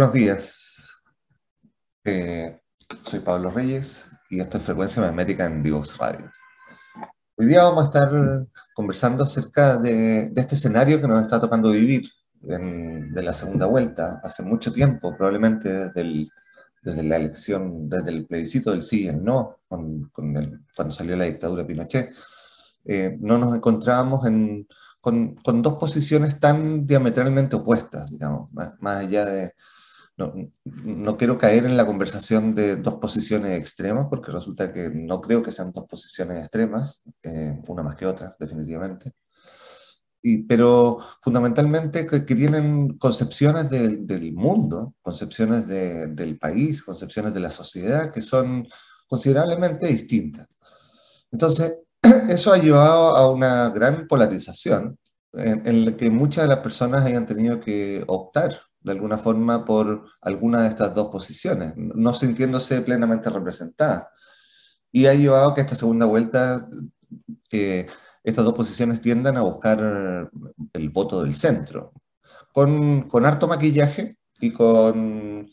buenos días. Eh, soy Pablo Reyes y esto es Frecuencia Magnética en Divox Radio. Hoy día vamos a estar conversando acerca de, este escenario que nos está tocando vivir de la segunda vuelta, hace mucho tiempo, probablemente desde, la elección, desde el plebiscito del sí y el no, cuando salió la dictadura Pinochet. Eh, no nos encontrábamos con, dos posiciones tan diametralmente opuestas, digamos, más allá de, no, quiero caer en la conversación de dos posiciones extremas, porque resulta que no creo que sean dos posiciones extremas, eh, una más que otra, definitivamente. Y, pero fundamentalmente que, tienen concepciones del mundo, concepciones del país, concepciones de la sociedad que son considerablemente distintas. Entonces, eso ha llevado a una gran polarización en, en la que muchas de las personas hayan tenido que optar de alguna forma por alguna de estas dos posiciones, no sintiéndose plenamente representada. Y ha llevado a que esta segunda vuelta, que estas dos posiciones tiendan a buscar el voto del centro, con, con harto maquillaje y, con,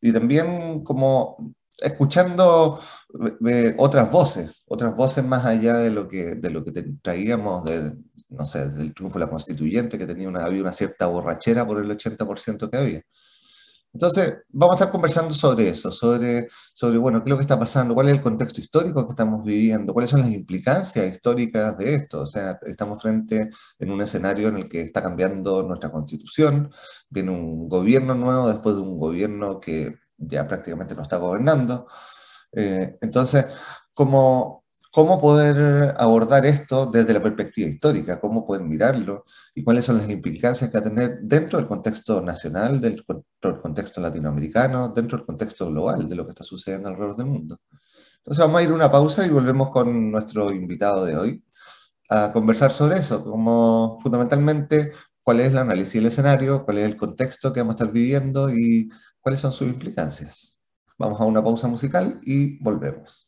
y también como escuchando eh, otras voces, otras voces más allá de lo que, de lo que traíamos de, no sé, desde el triunfo de la constituyente, que tenía una, había una cierta borrachera por el 80% que había. Entonces, vamos a estar conversando sobre eso, sobre, sobre, bueno, qué es lo que está pasando, cuál es el contexto histórico que estamos viviendo, cuáles son las implicancias históricas de esto. O sea, estamos frente en un escenario en el que está cambiando nuestra constitución, viene un gobierno nuevo después de un gobierno que ya prácticamente no está gobernando. Eh, entonces, como cómo poder abordar esto desde la perspectiva histórica, cómo pueden mirarlo y cuáles son las implicancias que va a tener dentro del contexto nacional, del contexto latinoamericano, dentro del contexto global de lo que está sucediendo alrededor del mundo. Entonces vamos a ir a una pausa y volvemos con nuestro invitado de hoy a conversar sobre eso, como fundamentalmente cuál es el análisis del escenario, cuál es el contexto que vamos a estar viviendo y cuáles son sus implicancias. Vamos a una pausa musical y volvemos.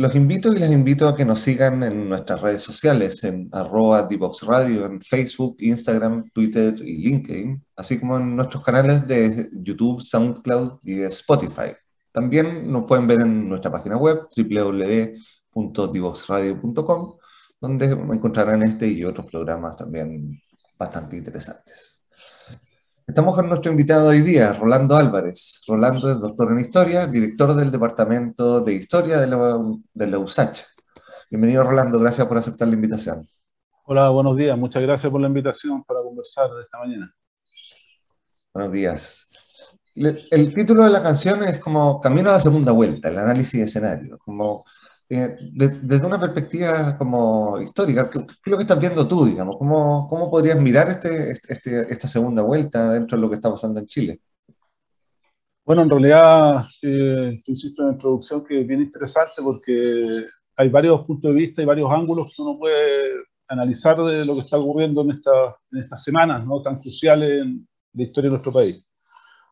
Los invito y les invito a que nos sigan en nuestras redes sociales, en arroba Radio, en Facebook, Instagram, Twitter y LinkedIn, así como en nuestros canales de YouTube, SoundCloud y Spotify. También nos pueden ver en nuestra página web, www.divoxradio.com, donde encontrarán este y otros programas también bastante interesantes. Estamos con nuestro invitado hoy día, Rolando Álvarez. Rolando es doctor en Historia, director del Departamento de Historia de la, de la USACH. Bienvenido, Rolando, gracias por aceptar la invitación. Hola, buenos días, muchas gracias por la invitación para conversar esta mañana. Buenos días. El título de la canción es como Camino a la segunda vuelta, el análisis de escenario, como eh, desde una perspectiva como histórica, ¿qué, es lo que estás viendo tú, digamos? ¿Cómo, cómo podrías mirar este, este, esta segunda vuelta dentro de lo que está pasando en Chile? Bueno, en realidad, eh, tú hiciste una introducción que es bien interesante porque hay varios puntos de vista y varios ángulos que uno puede analizar de lo que está ocurriendo en estas semanas ¿no? tan cruciales en la historia de nuestro país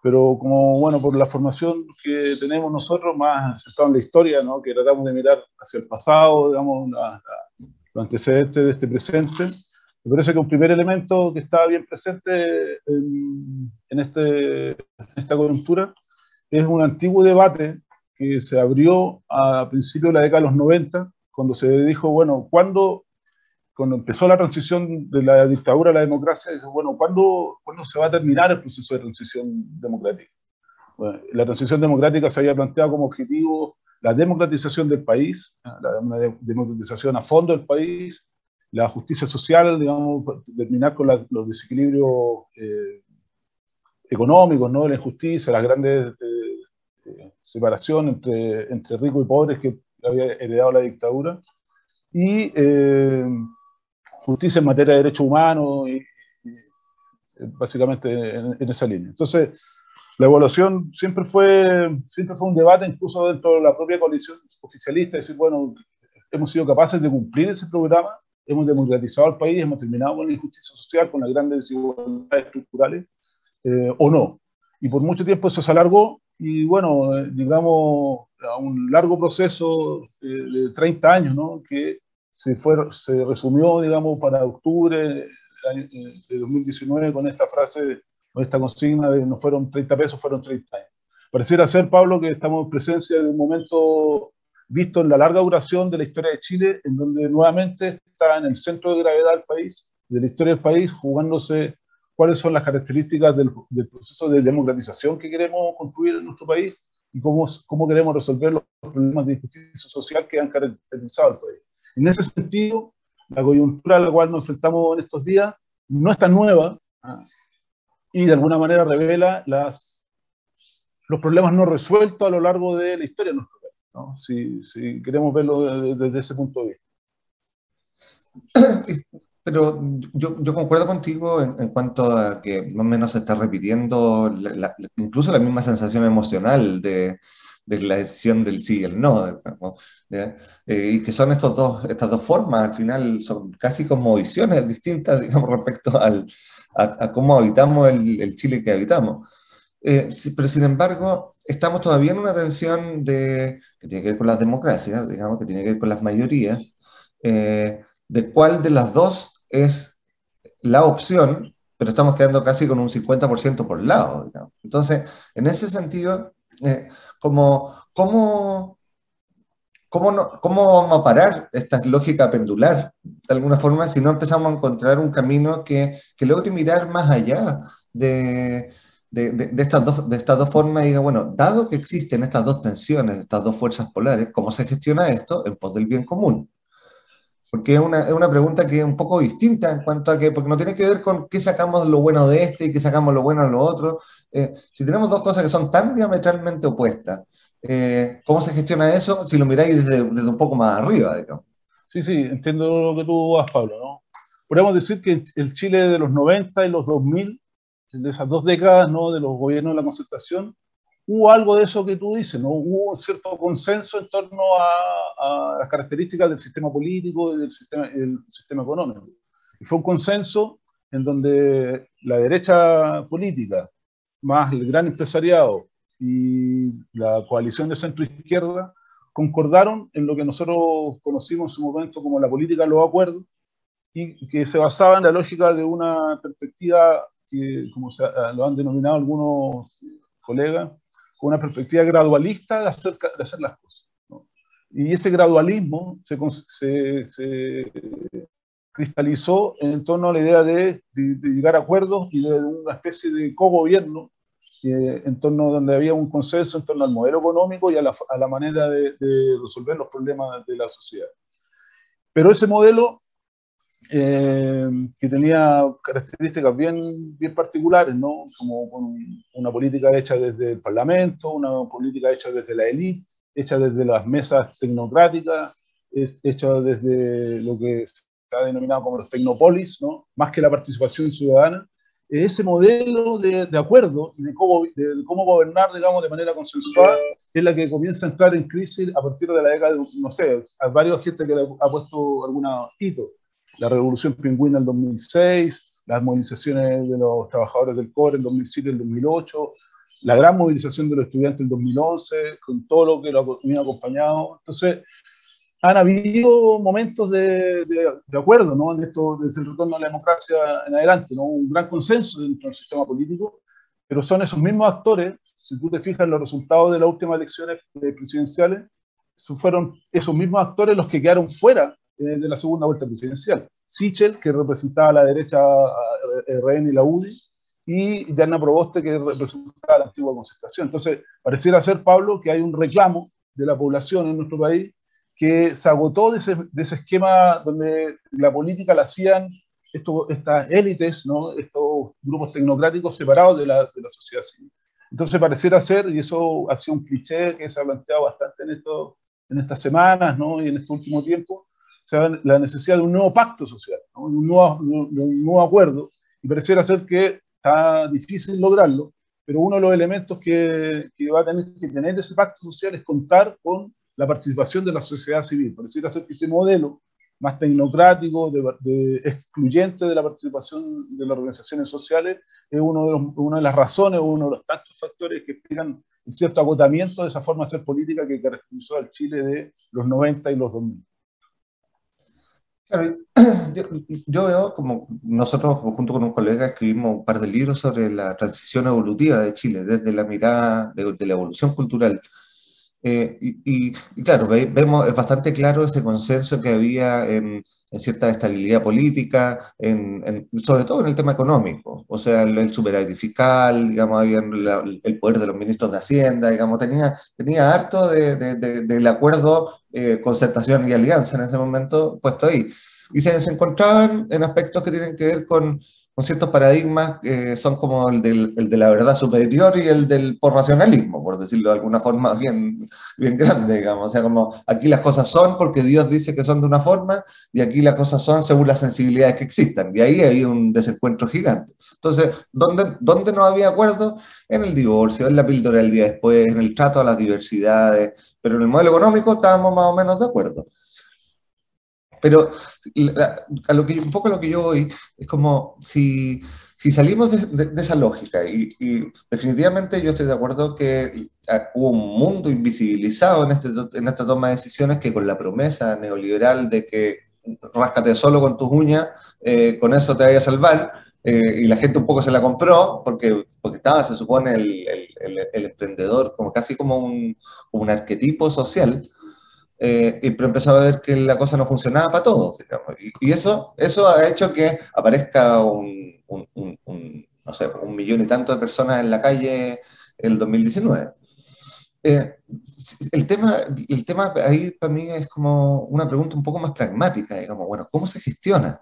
pero como, bueno, por la formación que tenemos nosotros, más centrado en la historia, ¿no? que tratamos de mirar hacia el pasado, digamos, los antecedentes de este presente, Me parece que un primer elemento que estaba bien presente en, este, en esta coyuntura es un antiguo debate que se abrió a principios de la década de los 90, cuando se dijo, bueno, ¿cuándo, cuando empezó la transición de la dictadura a la democracia, dijo, bueno, ¿cuándo, ¿cuándo se va a terminar el proceso de transición democrática? la transición democrática se había planteado como objetivo la democratización del país, la, democratización a fondo del país, la justicia social, digamos, terminar con los desequilibrios eh, económicos, ¿no? la injusticia, las grandes eh, eh, separación entre, entre ricos y pobres que había heredado la dictadura, y justicia en materia de derechos humanos, y, básicamente en, en, esa línea. Entonces, la evaluación siempre fue, siempre fue un debate, incluso dentro de la propia coalición oficialista, decir, bueno, hemos sido capaces de cumplir ese programa, hemos democratizado el país, hemos terminado con la injusticia social, con las grandes desigualdades estructurales, eh, o no. Y por mucho tiempo eso se alargó, y bueno, eh, digamos, a un largo proceso eh, de 30 años, ¿no? que se, fue, se resumió, digamos, para octubre de 2019 con esta frase esta consigna de no fueron 30 pesos, fueron 30 años. Pareciera ser, Pablo, que estamos en presencia de un momento visto en la larga duración de la historia de Chile, en donde nuevamente está en el centro de gravedad del país, de la historia del país, jugándose cuáles son las características del, proceso de democratización que queremos construir en nuestro país y cómo, cómo queremos resolver los problemas de injusticia social que han caracterizado al país. En ese sentido, la coyuntura a la cual nos enfrentamos en estos días no es tan nueva, ¿ah? y de alguna manera revela las, los problemas no resueltos a lo largo de la historia de nuestro país, ¿no? si, si, queremos verlo desde, ese punto de vista. Pero yo, yo concuerdo contigo en, cuanto a que más o menos se está repitiendo incluso la misma sensación emocional de, de la decisión del sí y el no, eh, y que son estos dos, estas dos formas, al final son casi como visiones distintas, digamos, respecto al, a, cómo habitamos el, Chile que habitamos. Eh, pero sin embargo, estamos todavía en una tensión de, que tiene que ver con las democracias, digamos, que tiene que ver con las mayorías, eh, de cuál de las dos es la opción, pero estamos quedando casi con un 50% por lado. Digamos. Entonces, en ese sentido, eh, como, ¿cómo, ¿Cómo, ¿Cómo vamos a parar esta lógica pendular, de alguna forma, si no empezamos a encontrar un camino que, que logre mirar más allá de, de, estas dos, de estas dos formas y diga, bueno, dado que existen estas dos tensiones, estas dos fuerzas polares, ¿cómo se gestiona esto en pos del bien común? Porque es una, es una pregunta que es un poco distinta en cuanto a que, porque no tiene que ver con qué sacamos lo bueno de este y qué sacamos lo bueno de lo otro. Eh, si tenemos dos cosas que son tan diametralmente opuestas, eh, ¿Cómo se gestiona eso si lo miráis desde, desde, un poco más arriba? Digamos? Sí, sí, entiendo lo que tú vas, Pablo. ¿no? Podríamos decir que el Chile de los 90 y los 2000, de esas dos décadas ¿no? de los gobiernos de la concertación, hubo algo de eso que tú dices, ¿no? Hubo cierto consenso en torno a, a las características del sistema político y del sistema, el sistema económico. Y fue un consenso en donde la derecha política, más el gran empresariado, y la coalición de centro-izquierda concordaron en lo que nosotros conocimos en su momento como la política de los acuerdos y que se basaba en la lógica de una perspectiva que, como se, lo han denominado algunos colegas, una perspectiva gradualista de de hacer las cosas. Y ese gradualismo se, se, se, cristalizó en torno a la idea de, de, de llegar a acuerdos y de una especie de cogobierno en torno donde había un consenso en torno al modelo económico y a la, a la manera de, de, resolver los problemas de la sociedad. Pero ese modelo, eh, que tenía características bien, bien particulares, ¿no? como una política hecha desde el Parlamento, una política hecha desde la élite, hecha desde las mesas tecnocráticas, hecha desde lo que se ha denominado como los tecnopolis, ¿no? más que la participación ciudadana, ese modelo de, de acuerdo de cómo, de cómo, gobernar, digamos, de manera consensuada, es la que comienza a entrar en crisis a partir de la década, no sé, hay varios gente que ha puesto algunos hitos. La revolución pingüina en 2006, las movilizaciones de los trabajadores del cobre en 2007 y el 2008, la gran movilización de los estudiantes en 2011, con todo lo que lo ha acompañado. Entonces, han habido momentos de, de, acuerdo ¿no? en esto, desde el retorno a la democracia en adelante, ¿no? un gran consenso dentro del sistema político, pero son esos mismos actores, si tú te fijas en los resultados de las últimas elecciones presidenciales, fueron esos mismos actores los que quedaron fuera de la segunda vuelta presidencial. Sichel, que representaba a la derecha RN y la UDI, y Diana Proboste, que representaba la antigua concertación. Entonces, pareciera ser, Pablo, que hay un reclamo de la población en nuestro país que se agotó de ese, de ese esquema donde la política la hacían esto, estas élites, ¿no? estos grupos tecnocráticos separados de la, de la, sociedad civil. Entonces pareciera ser, y eso ha sido un cliché que se ha planteado bastante en, esto, en estas semanas ¿no? y en este último tiempo, la necesidad de un nuevo pacto social, ¿no? un, nuevo, un nuevo acuerdo, y pareciera ser que está difícil lograrlo, pero uno de los elementos que, que, va a tener que tener ese pacto social es contar con la participación de la sociedad civil. Pareciera ser que ese modelo más tecnocrático, de, excluyente de la participación de las organizaciones sociales, es uno de los, una de las razones, uno de los tantos factores que explican un cierto agotamiento de esa forma de hacer política que caracterizó al Chile de los 90 y los 2000. yo, veo como nosotros junto con un colega escribimos un par de libros sobre la transición evolutiva de Chile, desde la mirada de la evolución cultural eh, y, claro, vemos, es bastante claro ese consenso que había en, cierta estabilidad política, en, sobre todo en el tema económico, o sea, el, el superávit fiscal, digamos, había el poder de los ministros de Hacienda, digamos, tenía, tenía harto de, del acuerdo, eh, concertación y alianza en ese momento puesto ahí. Y se, se encontraban en aspectos que tienen que ver con con ciertos paradigmas que son como el, del, el, de la verdad superior y el del por racionalismo, por decirlo de alguna forma bien, bien grande, digamos. O sea, como aquí las cosas son porque Dios dice que son de una forma y aquí las cosas son según las sensibilidades que existan. Y ahí hay un desencuentro gigante. Entonces, ¿dónde, ¿dónde no había acuerdo? En el divorcio, en la píldora del día después, en el trato a las diversidades, pero en el modelo económico estábamos más o menos de acuerdo. Pero a lo que, un poco a lo que yo voy es como si, si salimos de, esa lógica y, definitivamente yo estoy de acuerdo que hubo un mundo invisibilizado en, este, en esta toma de decisiones que con la promesa neoliberal de que ráscate solo con tus uñas, eh, con eso te vaya a salvar, eh, y la gente un poco se la compró porque, porque estaba, se supone, el, el, el emprendedor como casi como un, un arquetipo social eh, y pero empezó a ver que la cosa no funcionaba para todos, Y, eso, eso ha hecho que aparezca un, no sé, un millón y tanto de personas en la calle el 2019. Eh, el, tema, el tema ahí para mí es como una pregunta un poco más pragmática, digamos, bueno, ¿cómo se gestiona?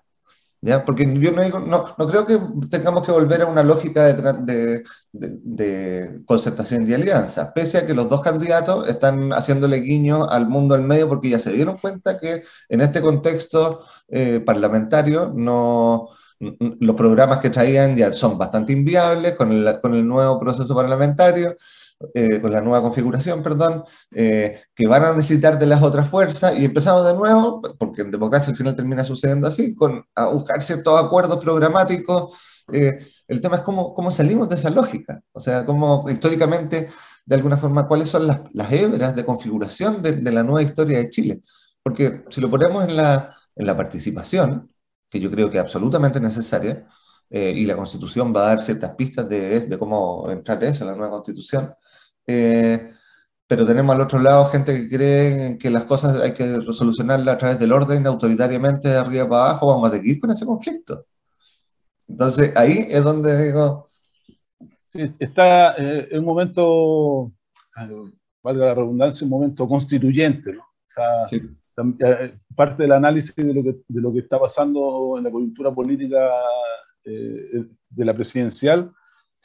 Porque yo no, no, creo que tengamos que volver a una lógica de, concertación y alianza, pese a que los dos candidatos están haciéndole guiño al mundo del medio porque ya se dieron cuenta que en este contexto eh, parlamentario no, los programas que traían ya son bastante inviables con el, con el nuevo proceso parlamentario eh, con la nueva configuración, perdón, eh, que van a necesitar de las otras fuerzas y empezamos de nuevo, porque en democracia al final termina sucediendo así, con, a buscar ciertos acuerdos programáticos. Eh, el tema es cómo, cómo salimos de esa lógica, o sea, cómo históricamente, de alguna forma, cuáles son las, las hebras de configuración de, de, la nueva historia de Chile. Porque si lo ponemos en la, en la participación, que yo creo que es absolutamente necesaria, y la Constitución va a dar ciertas pistas de, de cómo entrar eso en la nueva Constitución, eh, pero tenemos al otro lado gente que cree que las cosas hay que resolucionarlas a través del orden, autoritariamente, de arriba para abajo, vamos a seguir con ese conflicto. Entonces, ahí es donde digo... Sí, está eh, en un momento, eh, valga la redundancia, un momento constituyente, ¿no? O sea, parte del análisis de lo, que, está pasando en la coyuntura política de la presidencial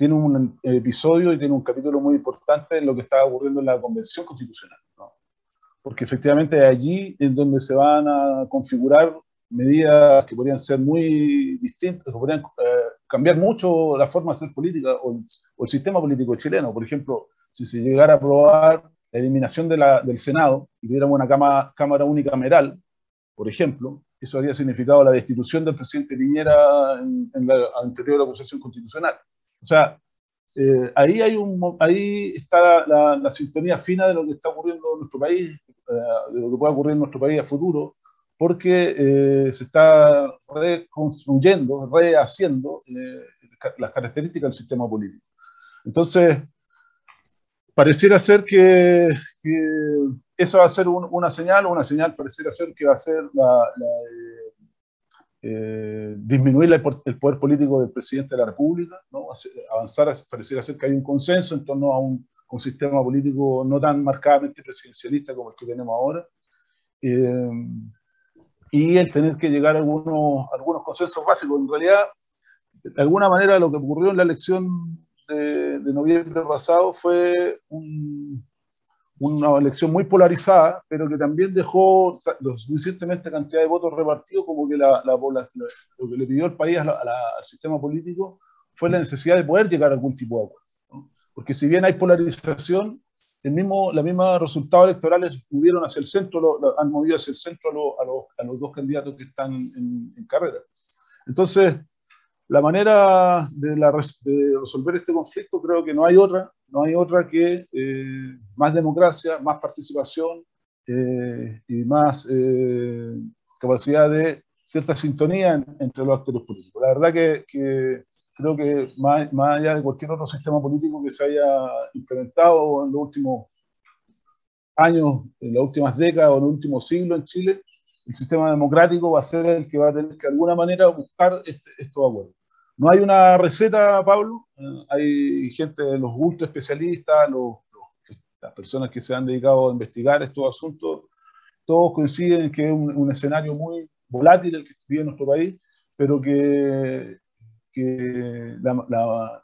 tiene un episodio y tiene un capítulo muy importante en lo que está ocurriendo en la Convención Constitucional. Porque efectivamente allí es donde se van a configurar medidas que podrían ser muy distintas, que podrían eh, cambiar mucho la forma de hacer política o, el sistema político chileno. Por ejemplo, si se llegara a aprobar la eliminación de la, del Senado y tuviéramos una cama, Cámara unicameral, por ejemplo, eso habría significado la destitución del presidente Piñera en, en la anterior acusación constitucional. O sea, eh, ahí, hay un, ahí está la, sintonía fina de lo que está ocurriendo en nuestro país, de lo que puede ocurrir en nuestro país a futuro, porque se está reconstruyendo, rehaciendo las características del sistema político. Entonces, pareciera ser que, eso va a ser una señal, o una señal pareciera ser que va a ser la, eh, disminuir el poder político del presidente de la República, avanzar, pareciera ser que hay un consenso en torno a un, sistema político no tan marcadamente presidencialista como el que tenemos ahora, eh, y el tener que llegar a algunos, algunos consensos básicos. En realidad, de alguna manera lo que ocurrió en la elección de, noviembre pasado fue una elección muy polarizada, pero que también dejó lo suficientemente cantidad de votos repartidos como que la, la, lo que le pidió el país al sistema político fue la necesidad de poder llegar a algún tipo de acuerdo. Porque si bien hay polarización, el mismo, la misma resultados electorales movieron hacia el centro, han movido hacia el centro a, los, a los, dos candidatos que están en, en carrera. Entonces, la manera de, resolver este conflicto creo que no hay otra, no hay otra que eh, más democracia, más participación eh, y más eh, capacidad de cierta sintonía entre los actores políticos. La verdad que, creo que más, allá de cualquier otro sistema político que se haya implementado en los últimos años, en las últimas décadas o en el último siglo en Chile, el sistema democrático va a ser el que va a tener que de alguna manera buscar este, estos acuerdos. No hay una receta, Pablo. Eh, hay gente, los ultra especialistas, las personas que se han dedicado a investigar estos asuntos, todos coinciden en que es un, escenario muy volátil el que vive nuestro país, pero que, la,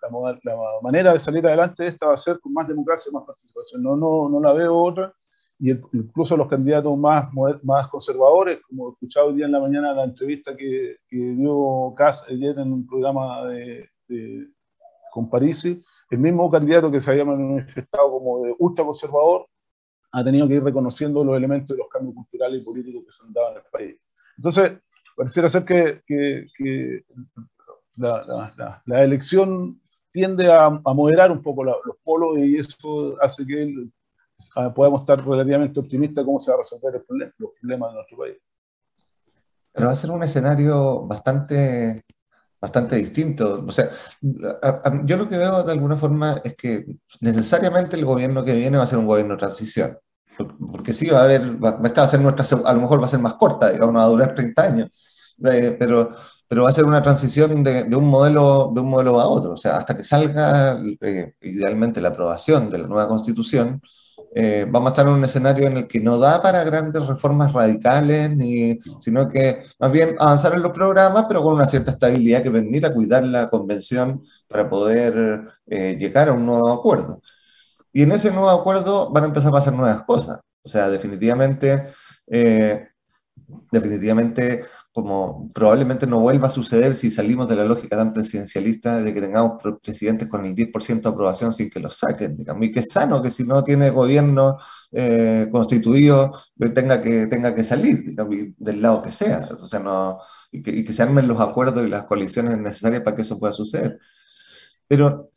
manera de salir adelante de esta va a ser con más democracia y más participación. No, no, no la veo otra y incluso los candidatos más, más conservadores, como he escuchado hoy día en la mañana la entrevista que, que dio Kass ayer en un programa de, con Parisi, el mismo candidato que se había manifestado como de ultraconservador ha tenido que ir reconociendo los elementos de los cambios culturales y políticos que se han dado en el país. Entonces, pareciera ser que, que, la, la, elección tiende a, a moderar un poco los polos y eso hace que el, podemos estar relativamente optimistas cómo se va a resolver el los problemas de nuestro país. Pero va a ser un escenario bastante, bastante distinto. O sea, yo lo que veo de alguna forma es que necesariamente el gobierno que viene va a ser un gobierno de transición. Porque sí, va a haber, va, a ser nuestra, a lo mejor va a ser más corta, digamos, va a durar 30 años, eh, pero, pero va a ser una transición de, de, un modelo, de un modelo a otro. O sea, hasta que salga eh, idealmente la aprobación de la nueva constitución, eh, vamos a estar en un escenario en el que no da para grandes reformas radicales, ni, sino que más bien avanzar en los programas, pero con una cierta estabilidad que permita cuidar la convención para poder eh, llegar a un nuevo acuerdo. Y en ese nuevo acuerdo van a empezar a pasar nuevas cosas. O sea, definitivamente, eh, definitivamente como probablemente no vuelva a suceder si salimos de la lógica tan presidencialista de que tengamos presidentes con el 10% de aprobación sin que los saquen, digamos, y que es sano que si no tiene gobierno eh, constituido eh, tenga que, tenga que salir, del lado que sea, o sea, no, y que, se armen los acuerdos y las coaliciones necesarias para que eso pueda suceder. Pero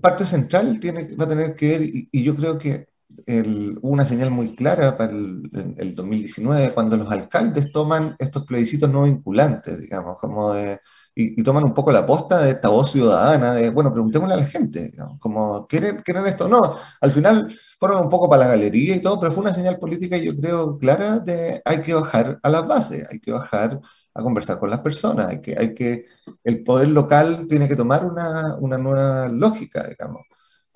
parte central tiene, va a tener que ver, y yo creo que hubo una señal muy clara para el, 2019 cuando los alcaldes toman estos plebiscitos no vinculantes, digamos, como de, y, toman un poco la posta de esta voz ciudadana de, bueno, preguntémosle a la gente, como, ¿quieren, ¿quieren esto? No, al final fueron un poco para la galería y todo, pero fue una señal política, yo creo, clara de hay que bajar a las bases, hay que bajar a conversar con las personas, hay que, hay que, el poder local tiene que tomar una, una nueva lógica, digamos.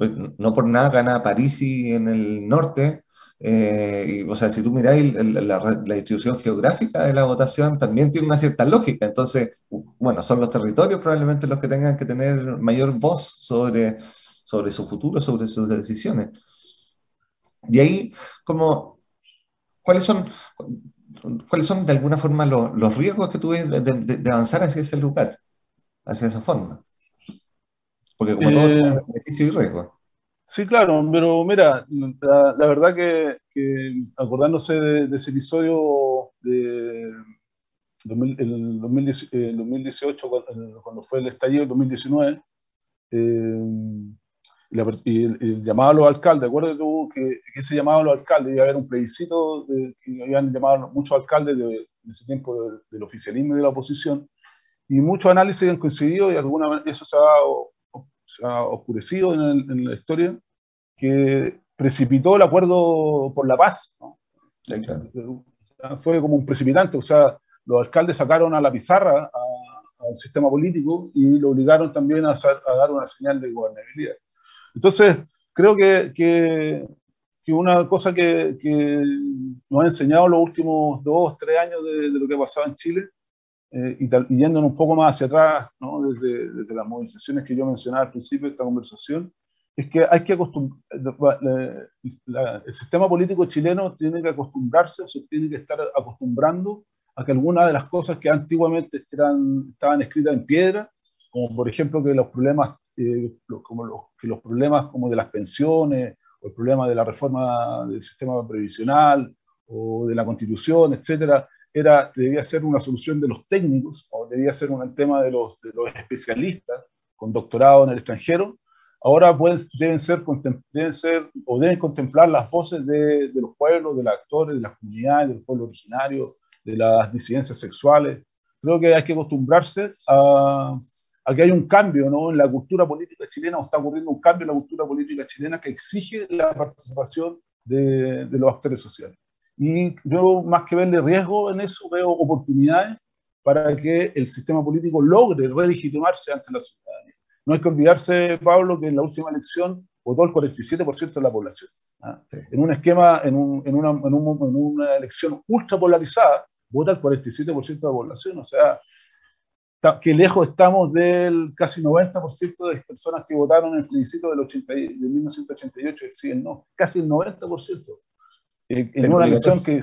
Pues, no por nada gana Parisi en el norte. Eh, y, o sea, si tú miráis la, distribución geográfica de la votación, también tiene una cierta lógica. Entonces, bueno, son los territorios probablemente los que tengan que tener mayor voz sobre, sobre su futuro, sobre sus decisiones. Y ahí, como, ¿cuáles son, cuáles son de alguna forma los, riesgos que tú ves de, avanzar hacia ese lugar, hacia esa forma? Porque como todo eh, beneficio y riesgo. Sí, claro, pero mira, la, verdad que, acordándose de, ese episodio de el 2018, cuando, fue el estallido, 2019, y, el, llamado a los alcaldes, acuérdate tú que, que ese llamado a los alcaldes iba a haber un plebiscito, de, que habían llamado muchos alcaldes de, ese tiempo del oficialismo y de la oposición, y muchos análisis han coincidido y alguna vez eso se ha, se ha oscurecido en, en, la historia, que precipitó el acuerdo por la paz. ¿no? Fue como un precipitante, o sea, los alcaldes sacaron a la pizarra al sistema político y lo obligaron también a, a dar una señal de gobernabilidad. Entonces, creo que, que, una cosa que, que, nos ha enseñado los últimos dos, tres años de, lo que ha pasado en Chile, eh, y, yéndonos un poco más hacia atrás, ¿no? desde, desde, las movilizaciones que yo mencionaba al principio de esta conversación, es que hay que acostumbrar, el sistema político chileno tiene que acostumbrarse, o se tiene que estar acostumbrando a que algunas de las cosas que antiguamente eran, estaban escritas en piedra, como por ejemplo que los problemas eh, como los, que los problemas como de las pensiones, o el problema de la reforma del sistema previsional, o de la constitución, etcétera, era, debía ser una solución de los técnicos, o debía ser un tema de los, especialistas con doctorado en el extranjero, ahora deben, ser, deben ser o deben contemplar las voces de, los pueblos, de los actores, de las comunidades, del pueblo originario, de las disidencias sexuales. Creo que hay que acostumbrarse a, aquí hay un cambio ¿no? en la cultura política chilena, o está ocurriendo un cambio en la cultura política chilena que exige la participación de, los actores sociales. Y yo, más que verle riesgo en eso, veo oportunidades para que el sistema político logre relegitimarse ante la ciudadanía. No hay que olvidarse, Pablo, que en la última elección votó el 47% de la población. ¿ah? En un esquema, en, un, en, una, en, un, en, una, elección ultra polarizada, vota el 47% de la población. O sea, que lejos estamos del casi 90% de personas que votaron en el plebiscito del 80, de 1988 deciden no, casi el 90%. Eh, en una elección que,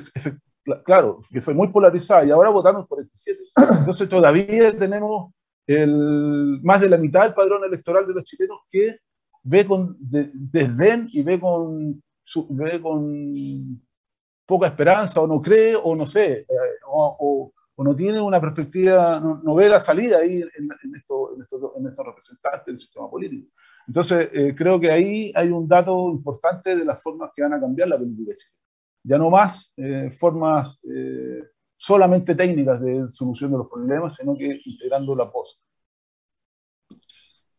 claro, que fue muy polarizada y ahora votaron por 47. Entonces todavía tenemos el, más de la mitad del padrón electoral de los chilenos que ve con desdén y ve con, ve con poca esperanza o no cree o no sé, eh, o o no tiene una perspectiva, no, ve la salida ahí en, en, esto, en, estos representantes del sistema político. Entonces, eh, creo que ahí hay un dato importante de las formas que van a cambiar la política chilena. Ya no más eh, formas eh, solamente técnicas de solución de los problemas, sino que integrando la voz.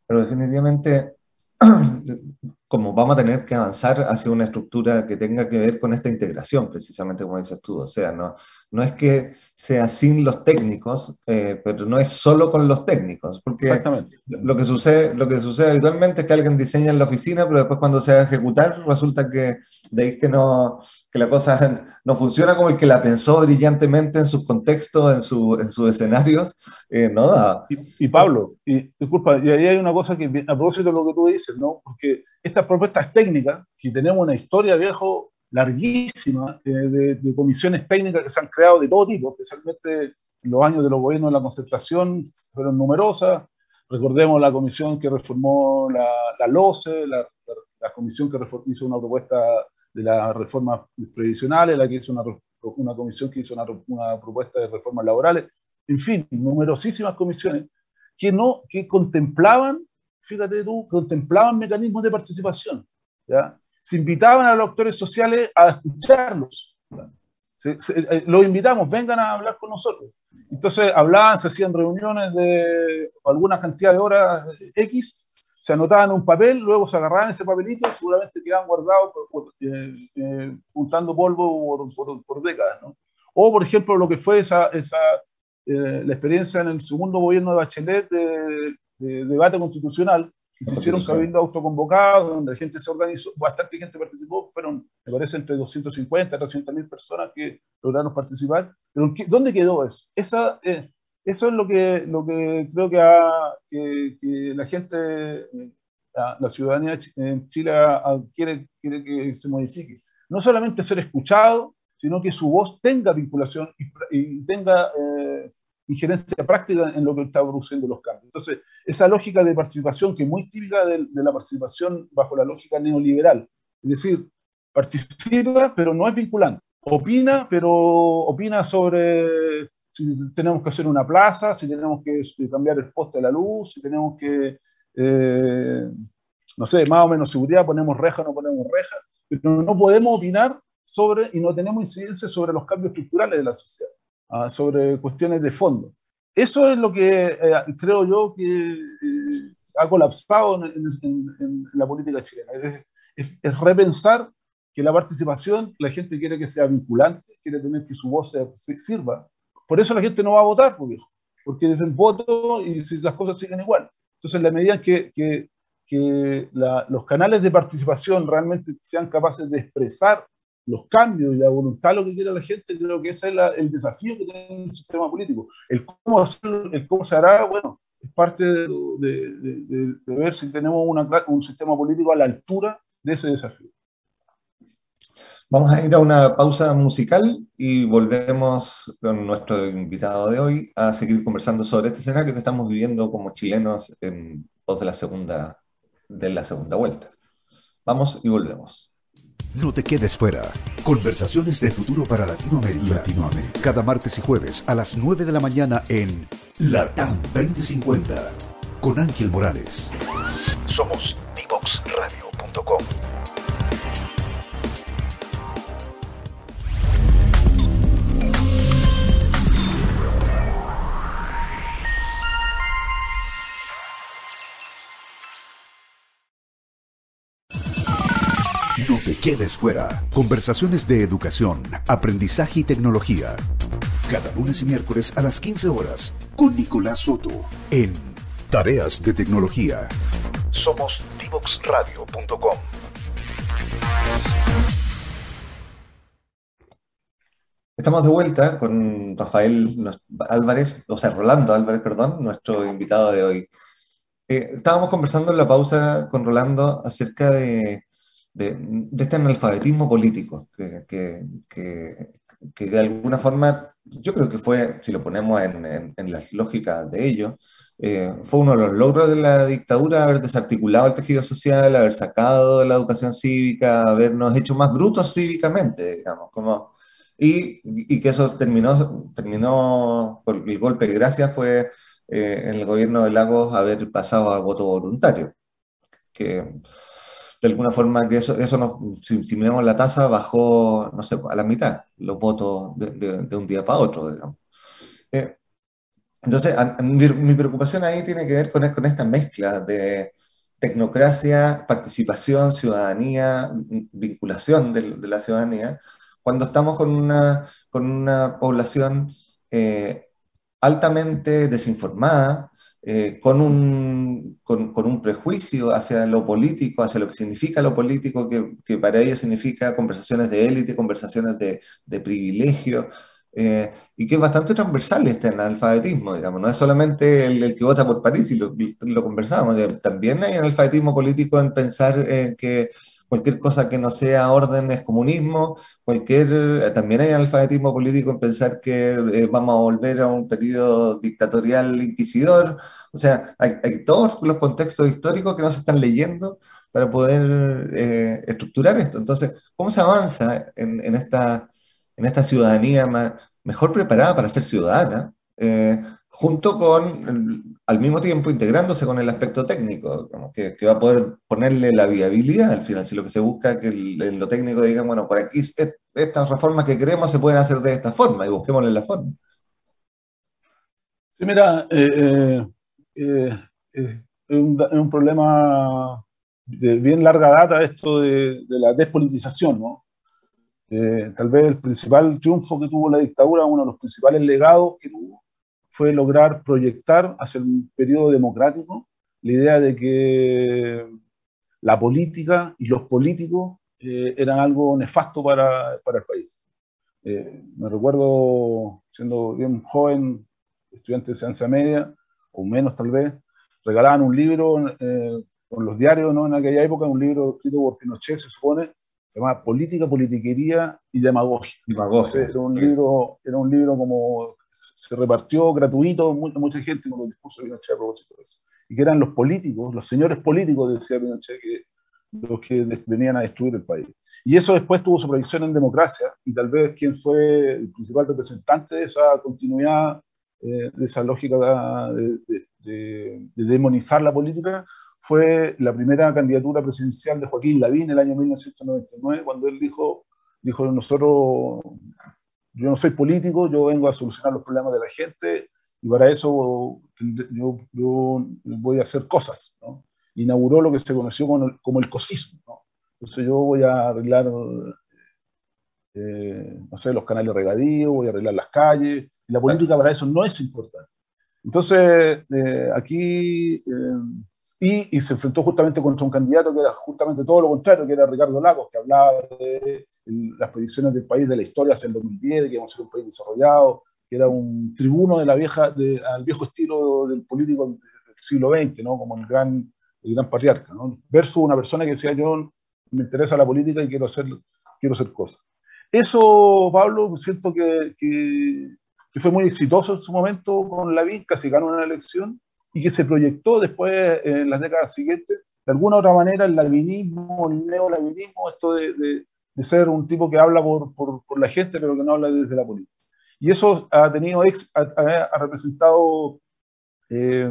Pero definitivamente como vamos a tener que avanzar hacia una estructura que tenga que ver con esta integración, precisamente como dices tú. O sea, no, no es que sea sin los técnicos, eh, pero no es solo con los técnicos, porque lo que, sucede, lo que sucede habitualmente es que alguien diseña en la oficina, pero después cuando se va a ejecutar resulta que de que, no, que la cosa no funciona como el que la pensó brillantemente en sus contextos, en, su, en sus escenarios, eh, no da. Y, Pablo, y, disculpa, y ahí hay una cosa que, a propósito de lo que tú dices, ¿no? Porque estas propuestas técnicas, que tenemos una historia, viejo, larguísima eh, de, comisiones técnicas que se han creado de todo tipo, especialmente en los años de los gobiernos de la concertación, fueron numerosas. Recordemos la comisión que reformó la, la LOCE, la, la, comisión que hizo una propuesta de las reformas previsionales, la que hizo una, una comisión que hizo una, una, propuesta de reformas laborales, en fin, numerosísimas comisiones que, no, que contemplaban, fíjate tú, contemplaban mecanismos de participación. ¿ya? se invitaban a los actores sociales a escucharlos. Eh, los invitamos, vengan a hablar con nosotros. Entonces hablaban, se hacían reuniones de alguna cantidad de horas X, se anotaban un papel, luego se agarraban ese papelito y seguramente quedaban guardados eh, eh, juntando polvo por, décadas. O, por ejemplo, lo que fue esa, esa la experiencia en el segundo gobierno de Bachelet de debate constitucional, se hicieron cabildo autoconvocado, donde la gente se organizó, bastante gente participó, fueron, me parece, entre 250 y 300 mil personas que lograron participar. Pero ¿dónde quedó eso? Esa, eh, eso es lo que, lo que creo que, la gente, la, ciudadanía en Chile quiere, quiere que se modifique. No solamente ser escuchado, sino que su voz tenga vinculación y, tenga eh, injerencia práctica en lo que está produciendo los cambios. Entonces, esa lógica de participación que es muy típica de, la participación bajo la lógica neoliberal, es decir, participa pero no es vinculante, opina pero opina sobre si tenemos que hacer una plaza, si tenemos que este, cambiar el poste de la luz, si tenemos que eh, no sé, más o menos seguridad, ponemos reja, no ponemos reja, pero no podemos opinar sobre y no tenemos incidencia sobre los cambios estructurales de la sociedad, ah, sobre cuestiones de fondo. Eso es lo que eh, creo yo que eh, ha colapsado en, la política chilena. Es, repensar que la participación, la gente quiere que sea vinculante, quiere tener que su voz se, sirva. Por eso la gente no va a votar, porque, porque dicen voto y si las cosas siguen igual. Entonces, en la medida que, que, que los canales de participación realmente sean capaces de expresar los cambios y la voluntad, lo que quiere la gente, creo que ese es el desafío que tiene el sistema político. El cómo, el cómo se hará, bueno, es parte de, de, ver si tenemos una, un sistema político a la altura de ese desafío. Vamos a ir a una pausa musical y volvemos con nuestro invitado de hoy a seguir conversando sobre este escenario que estamos viviendo como chilenos en pos de la segunda, de la segunda vuelta. Vamos y volvemos. No te quedes fuera. Conversaciones de futuro para Latinoamérica. Latinoamérica. Cada martes y jueves a las 9 de la mañana en Latam 2050 con Ángel Morales. Somos divoxradio.com. quedes fuera. Conversaciones de educación, aprendizaje y tecnología. Cada lunes y miércoles a las 15 horas con Nicolás Soto en Tareas de Tecnología. Somos divoxradio.com. Estamos de vuelta con Rafael Álvarez, o sea, Rolando Álvarez, perdón, nuestro invitado de hoy. Eh, estábamos conversando en la pausa con Rolando acerca de de, este analfabetismo político, que, que, que, de alguna forma, yo creo que fue, si lo ponemos en, en, las lógicas de ello, eh, fue uno de los logros de la dictadura haber desarticulado el tejido social, haber sacado la educación cívica, habernos hecho más brutos cívicamente, digamos, como, y, y que eso terminó, terminó por el golpe de gracia fue eh, en el gobierno de Lagos haber pasado a voto voluntario, que de alguna forma que eso, eso nos, si, miramos la tasa, bajó, no sé, a la mitad los votos de, un día para otro, digamos. Eh, entonces, mi, preocupación ahí tiene que ver con, con esta mezcla de tecnocracia, participación, ciudadanía, vinculación de, la ciudadanía, cuando estamos con una, con una población eh, altamente desinformada, eh, con, un, con, un prejuicio hacia lo político, hacia lo que significa lo político, que, que para ellos significa conversaciones de élite, conversaciones de, de privilegio, eh, y que es bastante transversal este analfabetismo, digamos, no es solamente el, que vota por París, y lo, lo conversamos, también hay analfabetismo político en pensar en que cualquier cosa que no sea orden es comunismo, cualquier, eh, también hay alfabetismo político en pensar que eh, vamos a volver a un periodo dictatorial inquisidor, o sea, hay, todos los contextos históricos que no se están leyendo para poder eh, estructurar esto. Entonces, ¿cómo se avanza en, esta, en esta ciudadanía mejor preparada para ser ciudadana? Junto con, al mismo tiempo, integrándose con el aspecto técnico, que, va a poder ponerle la viabilidad al final. Si lo que se busca es que en lo técnico digan, bueno, por aquí estas reformas que queremos se pueden hacer de esta forma y busquémosle la forma. Sí, mira, eh, eh, eh, es, un, problema de bien larga data esto de, la despolitización, ¿no? tal vez el principal triunfo que tuvo la dictadura, uno de los principales legados que tuvo, fue lograr proyectar hacia un periodo democrático la idea de que la política y los políticos eh, eran algo nefasto para, para el país. Eh, me recuerdo, siendo bien joven, estudiante de ciencia media, o menos tal vez, regalaban un libro eh, con los diarios ¿no? en aquella época, un libro escrito por Pinochet, se supone, se llama Política, Politiquería y Demagogia. Demagogia. Era un libro, era un libro como se repartió gratuito, mucha, mucha gente con los discursos de Pinochet a propósito de eso. Y que eran los políticos, los señores políticos, decía Pinochet, que, los que venían a destruir el país. Y eso después tuvo su proyección en democracia, y tal vez quien fue el principal representante de esa continuidad, eh, de esa lógica de, demonizar la política fue la primera candidatura presidencial de Joaquín Lavín en el año 1999, cuando él dijo, dijo, nosotros, yo no soy político, yo vengo a solucionar los problemas de la gente y para eso yo, voy a hacer cosas. Inauguró lo que se conoció como el, como cosismo. Entonces yo voy a arreglar eh, no sé, los canales regadíos, voy a arreglar las calles, la política para eso no es importante. Entonces, eh, aquí, eh, y, se enfrentó justamente contra un candidato que era justamente todo lo contrario, que era Ricardo Lagos, que hablaba de las predicciones del país de la historia hacia el 2010, de que íbamos a ser un país desarrollado, que era un tribuno de la vieja, de, al viejo estilo del político del siglo XX, ¿no? como el gran, el gran patriarca, ¿no? versus una persona que decía yo me interesa la política y quiero hacer, quiero hacer cosas. Eso, Pablo, siento que, que, fue muy exitoso en su momento con la Lavín, casi ganó una elección, y que se proyectó después en las décadas siguientes, de alguna u otra manera, el lavinismo, el neolavinismo, esto de, de, ser un tipo que habla por, por, por, la gente, pero que no habla desde la política. Y eso ha tenido, ex, ha, representado eh,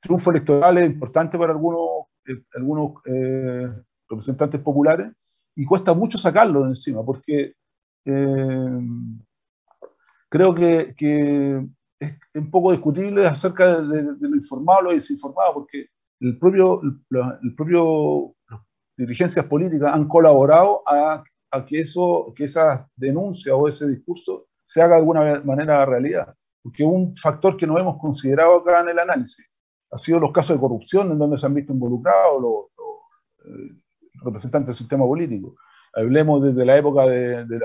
triunfos electorales importantes para algunos, eh, algunos eh, representantes populares, y cuesta mucho sacarlo de encima, porque creo que, es un poco discutible acerca de, lo informado lo desinformado, porque el propio, el propio dirigencias políticas han colaborado a, que, eso, que esa denuncia o ese discurso se haga de alguna manera realidad. Porque un factor que no hemos considerado acá en el análisis ha sido los casos de corrupción en donde se han visto involucrados los, eh, representantes del sistema político. Hablemos desde la época de, del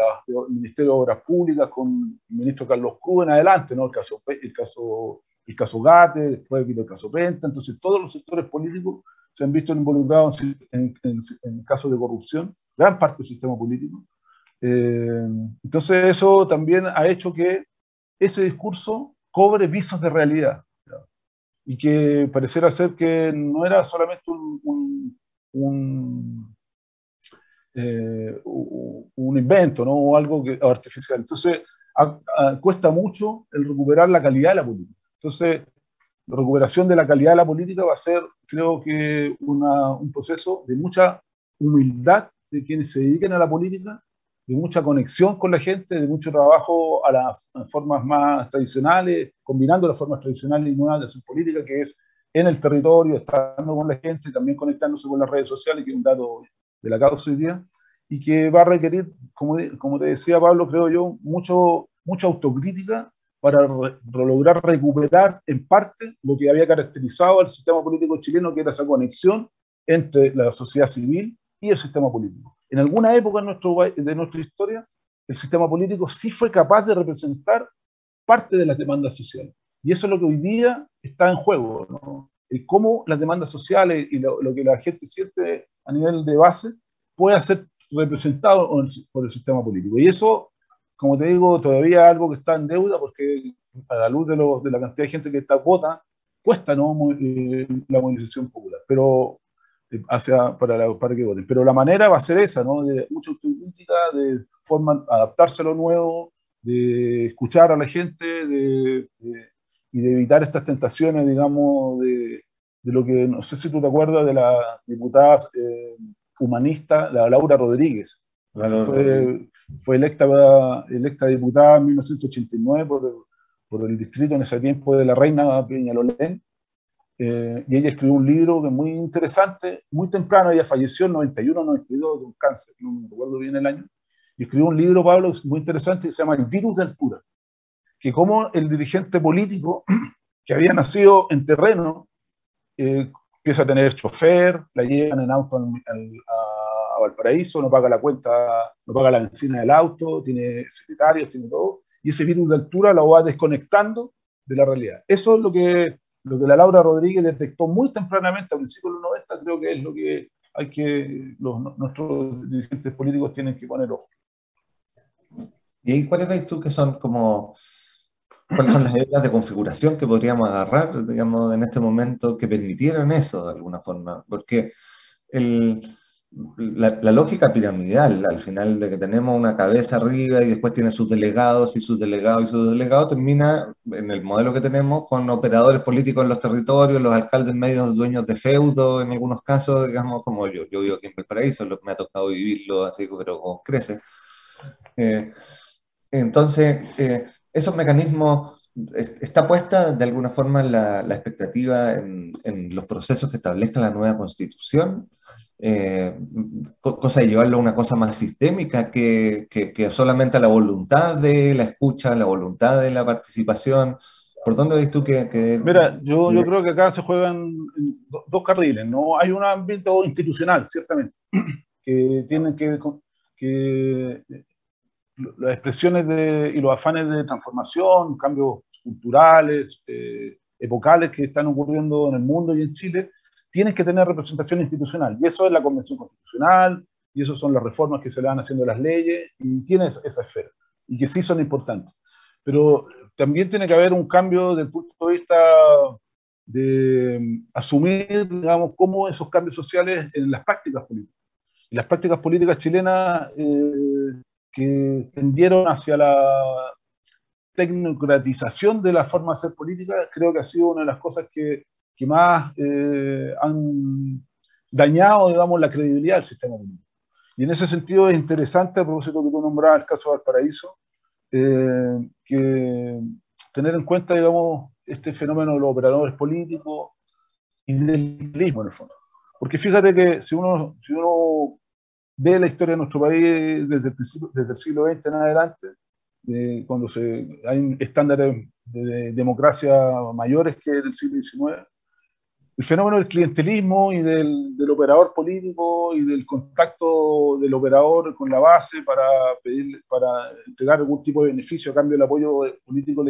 Ministerio de Obras Públicas con el ministro Carlos Cruz en adelante, ¿no? el, caso, el, caso, el caso Gate, después vino el caso Penta, entonces todos los sectores políticos se han visto involucrados en, en, casos de corrupción, gran parte del sistema político. Eh, entonces eso también ha hecho que ese discurso cobre visos de realidad y que pareciera ser que no era solamente un, un eh, un invento, ¿no? O algo que, artificial. Entonces, cuesta mucho el recuperar la calidad de la política. Entonces, la recuperación de la calidad de la política va a ser, creo que, un proceso de mucha humildad de quienes se dediquen a la política, de mucha conexión con la gente, de mucho trabajo a las formas más tradicionales, combinando las formas tradicionales y nuevas de hacer política, que es en el territorio, estando con la gente y también conectándose con las redes sociales, que es un dato de la causa hoy día, y que va a requerir, como, como te decía Pablo, creo yo, mucho, mucha autocrítica para lograr recuperar en parte lo que había caracterizado al sistema político chileno, que era esa conexión entre la sociedad civil y el sistema político. En alguna época de, nuestra historia, el sistema político sí fue capaz de representar parte de las demandas sociales. Y eso es lo que hoy día está en juego, ¿no? Y cómo las demandas sociales y lo, lo que la gente siente a nivel de base pueda ser representado por el sistema político. Y eso, como te digo, todavía algo que está en deuda porque a la luz de, de la cantidad de gente que está vota, cuesta ¿no? Eh, la movilización popular, pero eh, hacia, para, para que voten. Pero la manera va a ser esa, ¿no? de mucha autocrítica, de forma, adaptarse a lo nuevo, de escuchar a la gente de, y de evitar estas tentaciones, digamos, de, de lo que, no sé si tú te acuerdas de la diputada eh, humanista, la Laura Rodríguez. fue, fue, electa, electa diputada en 1989 por, por, el distrito en ese tiempo de la Reina Peñalolén. Eh, y ella escribió un libro que muy interesante, muy temprano, ella falleció en 91 92 de un cáncer, no me recuerdo bien el año, y escribió un libro, Pablo, muy interesante, que se llama El virus de altura, que como el dirigente político que había nacido en terreno, eh, empieza a tener chofer, la llevan en auto a, Valparaíso, no paga la cuenta, no paga la benzina del auto, tiene secretarios, tiene todo, y ese virus de altura lo va desconectando de la realidad. Eso es lo que, lo que la Laura Rodríguez detectó muy tempranamente, a principios de los 90, creo que es lo que hay que, los, nuestros dirigentes políticos tienen que poner ojo. ¿Y cuáles veis tú que son como cuáles son las reglas de configuración que podríamos agarrar, digamos, en este momento que permitieran eso de alguna forma. Porque el, la, lógica piramidal, al final de que tenemos una cabeza arriba y después tiene sus delegados y sus delegados y sus delegados, termina en el modelo que tenemos con operadores políticos en los territorios, los alcaldes medios dueños de feudo, en algunos casos, digamos, como yo, yo vivo aquí en Valparaíso, me ha tocado vivirlo así, pero crece. Eh, entonces, eh, esos mecanismos está puesta de alguna forma la, expectativa en, los procesos que establezca la nueva constitución, eh, cosa de llevarlo a una cosa más sistémica que, que, solamente a la voluntad de la escucha, la voluntad de la participación. ¿Por dónde ves tú que...? Mira, yo, yo creo que acá se juegan dos carriles, ¿no? Hay un ámbito institucional, ciertamente, que tienen que, que las expresiones de, y los afanes de transformación, cambios culturales, eh, epocales que están ocurriendo en el mundo y en Chile, tienen que tener representación institucional. Y eso es la Convención Constitucional, y eso son las reformas que se le van haciendo las leyes, y tiene esa, esfera, y que sí son importantes. Pero también tiene que haber un cambio desde el punto de vista de mm, asumir, digamos, cómo esos cambios sociales en las prácticas políticas. Y las prácticas políticas chilenas eh, que tendieron hacia la tecnocratización de la forma de hacer política, creo que ha sido una de las cosas que, que más eh, han dañado, digamos, la credibilidad del sistema político. Y en ese sentido es interesante, a propósito que tú nombrabas el caso de Valparaíso, eh, que tener en cuenta, digamos, este fenómeno de los operadores políticos y del turismo, en el fondo. Porque fíjate que si uno, si uno ve la historia de nuestro país desde el, desde el siglo XX en adelante, cuando se, hay estándares de, democracia mayores que el siglo XIX, el fenómeno del clientelismo y del, operador político y del contacto del operador con la base para, pedir, para entregar algún tipo de beneficio a cambio del apoyo político,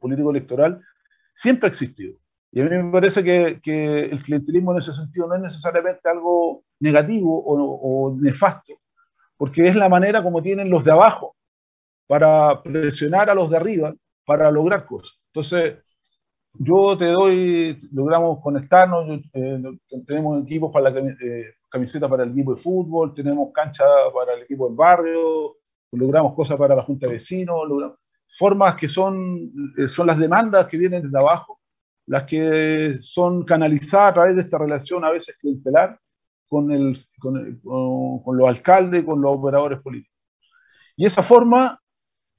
político electoral, siempre ha existido. Y a mí me parece que, que, el clientelismo en ese sentido no es necesariamente algo negativo o, o nefasto, porque es la manera como tienen los de abajo para presionar a los de arriba para lograr cosas. Entonces, yo te doy, logramos conectarnos, eh, tenemos equipos para la eh, camiseta para el equipo de fútbol, tenemos cancha para el equipo del barrio, logramos cosas para la junta de vecinos, formas que son, eh, son las demandas que vienen desde abajo, las que son canalizadas a través de esta relación a veces clientelar con, el, con, con los alcaldes, con los operadores políticos. Y esa forma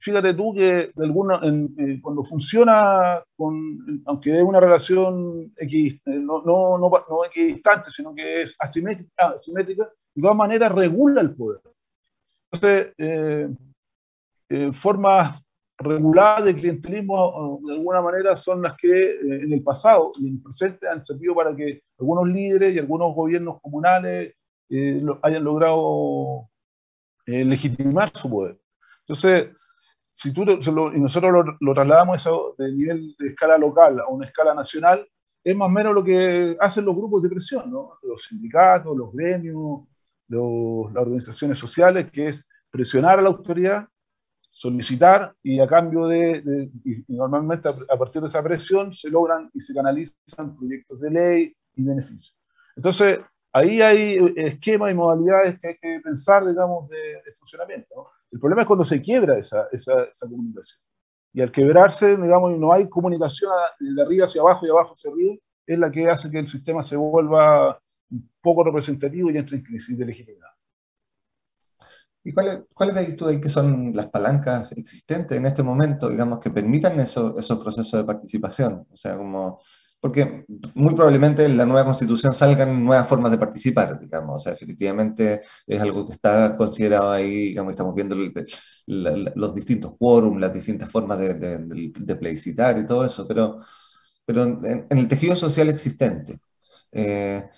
fíjate tú que de alguna, eh, cuando funciona, con, aunque es una relación eh, no, no, no, no, equidistante, sino que es asimétrica, asimétrica, de todas maneras regula el poder. Entonces, eh, formas reguladas de clientelismo, de alguna manera, son las que en el pasado y en el presente han servido para que algunos líderes y algunos gobiernos comunales hayan logrado legitimar su poder. Entonces, si tú y nosotros lo, trasladamos eso de nivel de escala local a una escala nacional, es más o menos lo que hacen los grupos de presión, ¿no? los sindicatos, los gremios, las organizaciones sociales, que es presionar a la autoridad, solicitar y a cambio de, y normalmente a, partir de esa presión se logran y se canalizan proyectos de ley y beneficios. Entonces, ahí hay esquemas y modalidades que hay que pensar, digamos, de, de funcionamiento. ¿no? El problema es cuando se quiebra esa, esa, esa comunicación. Y al quebrarse, digamos, y no hay comunicación de arriba hacia abajo y abajo hacia arriba, es la que hace que el sistema se vuelva poco representativo y entre en crisis de legitimidad. ¿Y cuáles cuál veis tú ahí que son las palancas existentes en este momento, digamos, que permitan eso, esos procesos de participación? O sea, como porque muy probablemente en la nueva constitución salgan nuevas formas de participar, digamos, o sea, efectivamente es algo que está considerado ahí, digamos, estamos viendo los distintos quórum, las distintas formas de, de, plebiscitar y todo eso, pero, pero en, el tejido social existente, eh,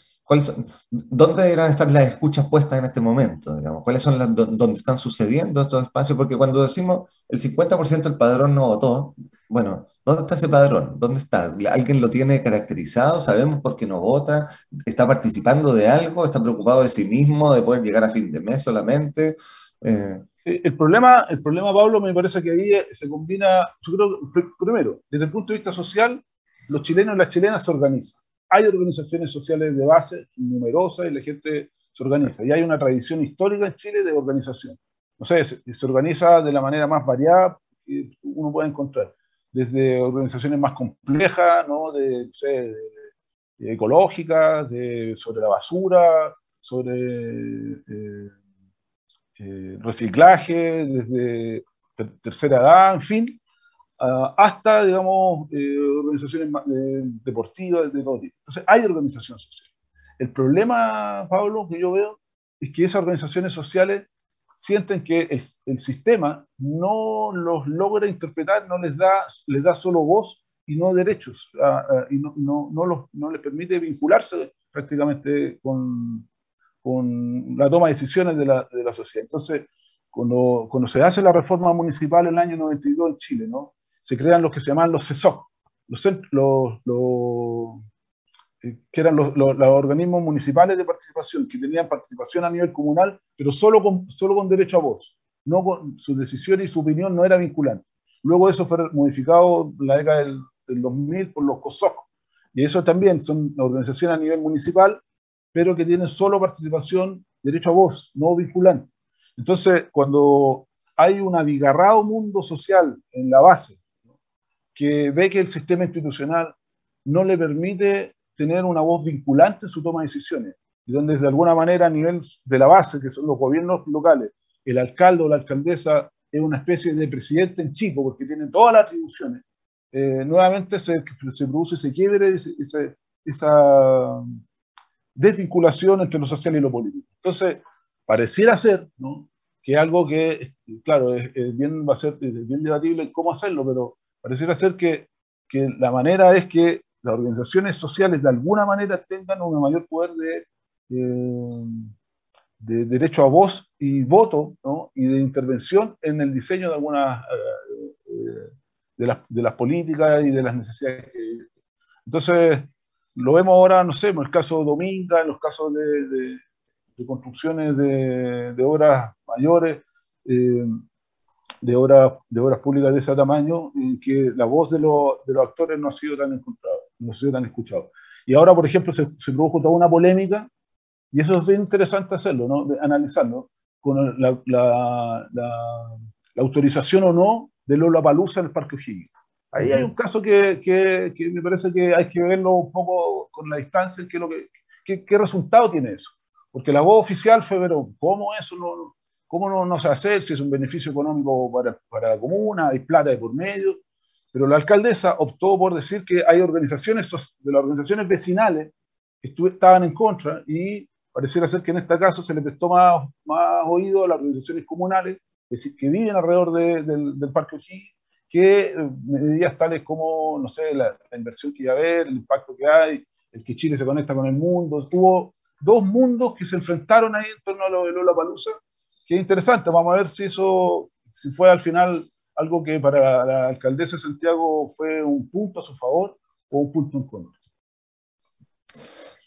¿dónde deberán estar las escuchas puestas en este momento, digamos? ¿Cuáles son las, dónde están sucediendo estos espacios? Porque cuando decimos el 50% del padrón no votó, bueno, ¿Dónde está ese padrón? ¿Dónde está? ¿Alguien lo tiene caracterizado? ¿Sabemos por qué no vota? ¿Está participando de algo? ¿Está preocupado de sí mismo, de poder llegar a fin de mes solamente? Eh, el, problema, el problema, Pablo, me parece que ahí se combina, yo creo, primero, desde el punto de vista social, los chilenos y las chilenas se organizan. Hay organizaciones sociales de base numerosas y la gente se organiza. Y hay una tradición histórica en Chile de organización. No se organiza de la manera más variada que uno puede encontrar. Desde organizaciones más complejas, ¿no? de, ecológicas, de, sobre la basura, sobre eh, eh, reciclaje, desde ter tercera edad, en fin, uh, hasta, digamos, eh, organizaciones deportivas de todo tipo. Entonces, hay organización social. El problema, Pablo, que yo veo, es que esas organizaciones sociales sienten que el, sistema no los logra interpretar, no les da, les da solo voz y no derechos, uh, uh, y no, no, no, los, no les permite vincularse prácticamente con, con la toma de decisiones de la, de la sociedad. Entonces, cuando, cuando, se hace la reforma municipal en el año 92 en Chile, ¿no? se crean los que se llaman los CESOC, los, los, los que eran los, los, los, organismos municipales de participación, que tenían participación a nivel comunal, pero solo con, solo con derecho a voz. No con, su decisión y su opinión no era vinculante. Luego eso fue modificado en la década del, del 2000 por los COSOC. Y eso también son organizaciones a nivel municipal, pero que tienen solo participación, derecho a voz, no vinculante. Entonces, cuando hay un abigarrado mundo social en la base, ¿no? que ve que el sistema institucional no le permite tener una voz vinculante en su toma de decisiones, y donde de alguna manera a nivel de la base, que son los gobiernos locales, el alcalde o la alcaldesa es una especie de presidente en chico, porque tiene todas las atribuciones, eh, nuevamente se, se, produce ese quiebre, ese, ese, esa desvinculación entre lo social y lo político. Entonces, pareciera ser, ¿no? que algo que, claro, es, es bien, va a ser bien debatible cómo hacerlo, pero pareciera ser que, que la manera es que las organizaciones sociales de alguna manera tengan un mayor poder de, eh, de derecho a voz y voto y de intervención en el diseño de algunas eh, eh, de, las, de las políticas y de las necesidades. Entonces, lo vemos ahora, no sé, en el caso de Dominga, en los casos de, de, construcciones de, obras mayores, de, obras, de obras públicas de ese tamaño, en que la voz de, lo, de los actores no ha sido tan encontrada no se tan escuchado. Y ahora, por ejemplo, se, se, produjo toda una polémica, y eso es interesante hacerlo, ¿no? De analizarlo, con la, la, autorización o no de Lola Palusa en el Parque O'Higgins. Ahí hay un caso que, que, me parece que hay que verlo un poco con la distancia, lo que, que, qué resultado tiene eso. Porque la voz oficial fue, pero ¿cómo eso no, cómo no, no se hace? Si es un beneficio económico para, para la comuna, hay plata de por medio. Pero la alcaldesa optó por decir que hay organizaciones de las organizaciones vecinales que estaban en contra y pareciera ser que en este caso se le prestó más, más oído a las organizaciones comunales es decir, que viven alrededor de, del, del Parque O'Higgins que medidas tales como, no sé, la, la, inversión que iba a haber, el impacto que hay, el que Chile se conecta con el mundo. Hubo dos mundos que se enfrentaron ahí en torno a lo de Lola Palusa, que es interesante. Vamos a ver si eso, si fue al final algo que para la alcaldesa de Santiago fue un punto a su favor o un punto en contra.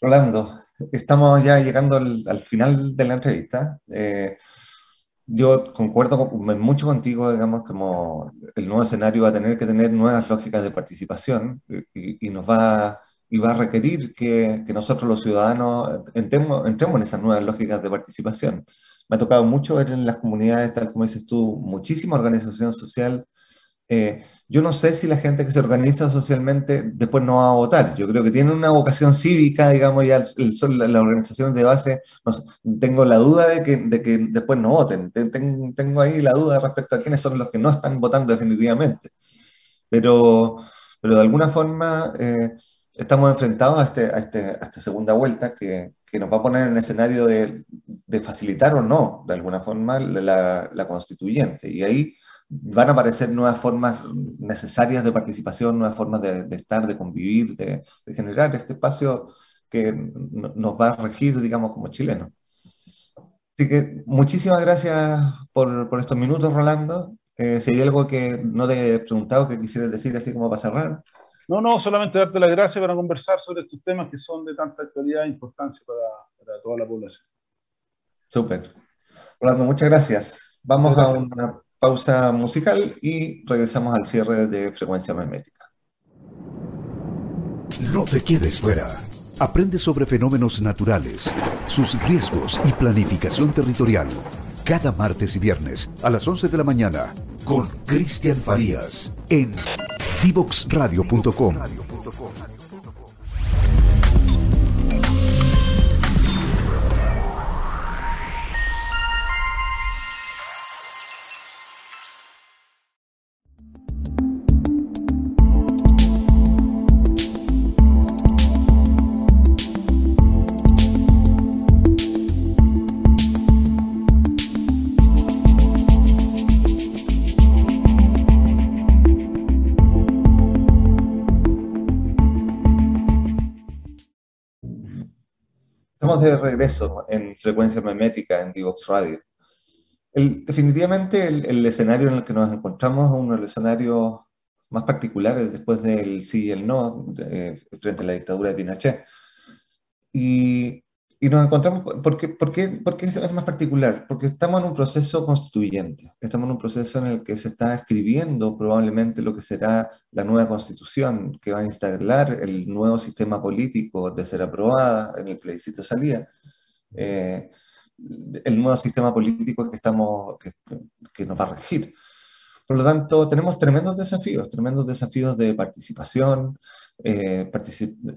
Rolando, estamos ya llegando al, al final de la entrevista. Eh, yo concuerdo con, mucho contigo, digamos, como el nuevo escenario va a tener que tener nuevas lógicas de participación y, y nos va, y va a requerir que, que nosotros los ciudadanos entremos, entremos en esas nuevas lógicas de participación. Me ha tocado mucho ver en las comunidades, tal como dices tú, muchísima organización social. Eh, yo no sé si la gente que se organiza socialmente después no va a votar. Yo creo que tienen una vocación cívica, digamos, ya las organizaciones de base. No sé, tengo la duda de que, de que después no voten. Tengo, tengo ahí la duda respecto a quiénes son los que no están votando definitivamente. Pero, pero de alguna forma eh, estamos enfrentados a, este, a, este, a esta segunda vuelta que, que nos va a poner en el escenario de, facilitar o no, de alguna forma, la, constituyente. Y ahí van a aparecer nuevas formas necesarias de participación, nuevas formas de, estar, de convivir, de, generar este espacio que nos va a regir, digamos, como chilenos. Así que muchísimas gracias por, por estos minutos, Rolando. Eh, si hay algo que no te he preguntado que quisieras decir así como para cerrar. No, no, solamente darte las gracias para conversar sobre estos temas que son de tanta actualidad e importancia para, para toda la población. Súper. Rolando, muchas gracias. Vamos gracias. a una pausa musical y regresamos al cierre de frecuencia magnética. No te quedes fuera. Aprende sobre fenómenos naturales, sus riesgos y planificación territorial. Cada martes y viernes a las 11 de la mañana con Cristian Farías en divoxradio.com. regreso en frecuencia memética en Divox Radio. definitivamente el, escenario en el que nos encontramos es uno de los escenarios más particulares después del sí y el no frente a la dictadura de Pinochet. Y, y nos encontramos, ¿por qué, por, qué, ¿por qué, es más particular? Porque estamos en un proceso constituyente, estamos en un proceso en el que se está escribiendo probablemente lo que será la nueva constitución que va a instalar el nuevo sistema político de ser aprobada en el plebiscito salida. Eh, el nuevo sistema político que, estamos, que, que nos va a regir. Por lo tanto, tenemos tremendos desafíos, tremendos desafíos de participación, eh,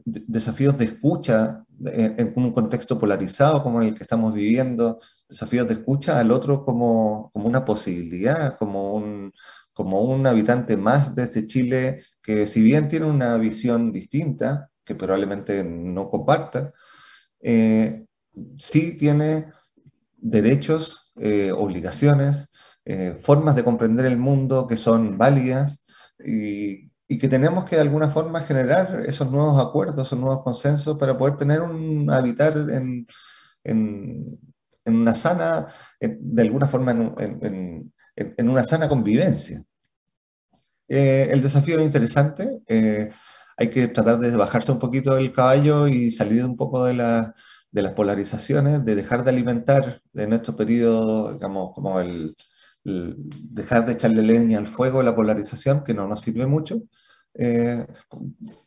desafíos de escucha en, un contexto polarizado como el que estamos viviendo, desafíos de escucha al otro como, como una posibilidad, como un, como un habitante más de este Chile que si bien tiene una visión distinta, que probablemente no comparta, eh, sí tiene derechos, eh, obligaciones, eh, formas de comprender el mundo que son válidas y, que tenemos que de alguna forma generar esos nuevos acuerdos, esos nuevos consensos para poder tener un habitar en, en, una sana, de alguna forma en, una sana convivencia. Eh, el desafío es interesante, eh, hay que tratar de bajarse un poquito del caballo y salir un poco de, de las polarizaciones, de dejar de alimentar en estos periodos, digamos, como el, dejar de echarle leña al fuego, la polarización, que no nos sirve mucho, eh,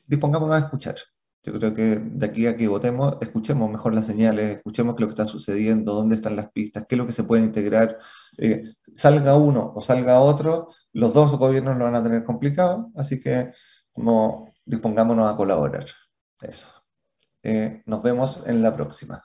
dispongámonos a escuchar. Yo creo que de aquí a que votemos, escuchemos mejor las señales, escuchemos qué es lo que está sucediendo, dónde están las pistas, qué es lo que se puede integrar. Eh, salga uno o salga otro, los dos gobiernos lo van a tener complicado, así que como dispongámonos a colaborar. Eso. Eh, nos vemos en la próxima.